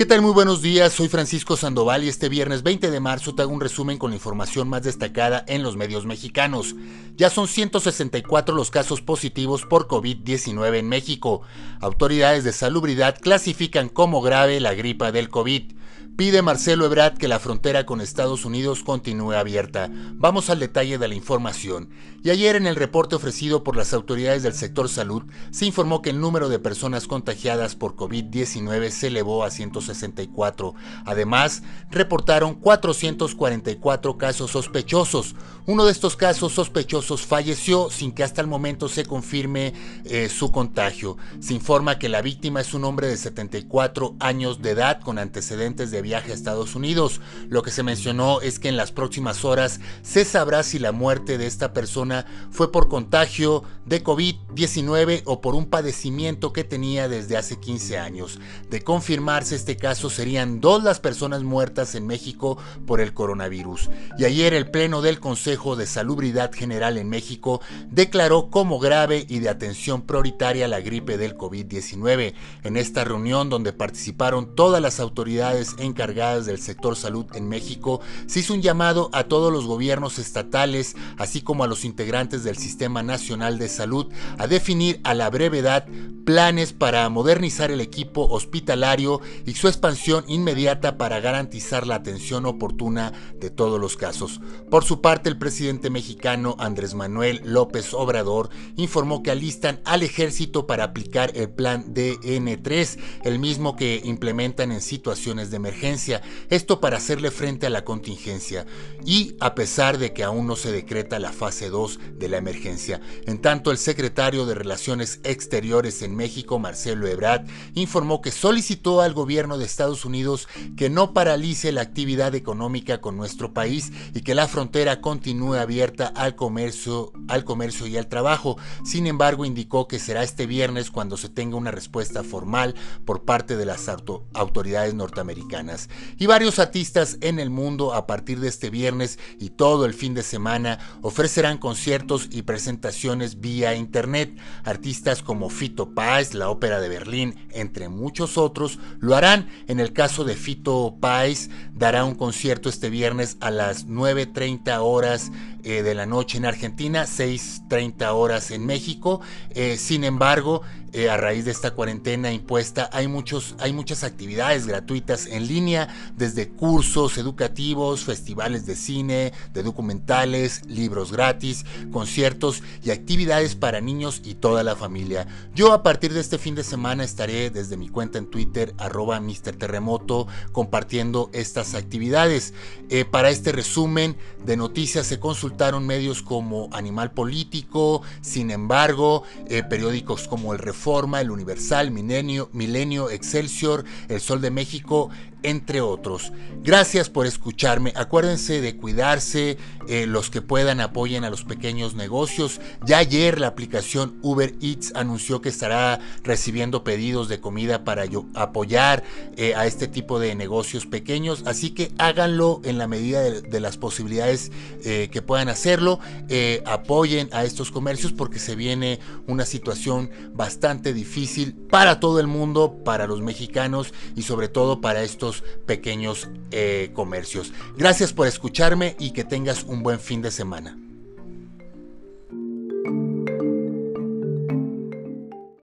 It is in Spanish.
¿Qué tal? Muy buenos días, soy Francisco Sandoval y este viernes 20 de marzo te hago un resumen con la información más destacada en los medios mexicanos. Ya son 164 los casos positivos por COVID-19 en México. Autoridades de salubridad clasifican como grave la gripa del COVID. Pide Marcelo Ebrard que la frontera con Estados Unidos continúe abierta. Vamos al detalle de la información. Y ayer en el reporte ofrecido por las autoridades del sector salud se informó que el número de personas contagiadas por COVID-19 se elevó a 164. Además, reportaron 444 casos sospechosos. Uno de estos casos sospechosos falleció sin que hasta el momento se confirme eh, su contagio. Se informa que la víctima es un hombre de 74 años de edad con antecedentes de viaje a Estados Unidos. Lo que se mencionó es que en las próximas horas se sabrá si la muerte de esta persona fue por contagio de COVID-19 o por un padecimiento que tenía desde hace 15 años. De confirmarse este caso serían dos las personas muertas en México por el coronavirus. Y ayer el Pleno del Consejo de Salubridad General en México declaró como grave y de atención prioritaria la gripe del COVID-19. En esta reunión donde participaron todas las autoridades en encargadas del sector salud en México, se hizo un llamado a todos los gobiernos estatales, así como a los integrantes del Sistema Nacional de Salud, a definir a la brevedad planes para modernizar el equipo hospitalario y su expansión inmediata para garantizar la atención oportuna de todos los casos. Por su parte, el presidente mexicano Andrés Manuel López Obrador informó que alistan al ejército para aplicar el plan DN3, el mismo que implementan en situaciones de emergencia esto para hacerle frente a la contingencia y a pesar de que aún no se decreta la fase 2 de la emergencia. En tanto, el secretario de Relaciones Exteriores en México, Marcelo Ebrard, informó que solicitó al gobierno de Estados Unidos que no paralice la actividad económica con nuestro país y que la frontera continúe abierta al comercio, al comercio y al trabajo. Sin embargo, indicó que será este viernes cuando se tenga una respuesta formal por parte de las autoridades norteamericanas y varios artistas en el mundo a partir de este viernes y todo el fin de semana ofrecerán conciertos y presentaciones vía internet. Artistas como Fito Páez, la Ópera de Berlín, entre muchos otros, lo harán. En el caso de Fito Páez, dará un concierto este viernes a las 9.30 horas eh, de la noche en Argentina, 6.30 horas en México. Eh, sin embargo, eh, a raíz de esta cuarentena impuesta, hay, muchos, hay muchas actividades gratuitas en línea, desde cursos educativos, festivales de cine, de documentales, libros gratis, conciertos y actividades para niños y toda la familia. Yo a partir de este fin de semana estaré desde mi cuenta en Twitter, arroba Mr. Terremoto, compartiendo estas actividades. Eh, para este resumen de noticias se consultaron medios como Animal Político, sin embargo, eh, periódicos como El Reforma, Forma, El Universal, Milenio, Milenio, Excelsior, El Sol de México, entre otros. Gracias por escucharme. Acuérdense de cuidarse, eh, los que puedan apoyen a los pequeños negocios. Ya ayer la aplicación Uber Eats anunció que estará recibiendo pedidos de comida para apoyar eh, a este tipo de negocios pequeños. Así que háganlo en la medida de, las posibilidades eh, que puedan hacerlo. apoyen a estos comercios porque se viene una situación bastante difícil para todo el mundo, para los mexicanos y sobre todo para estos pequeños eh, comercios. Gracias por escucharme y que tengas un buen fin de semana.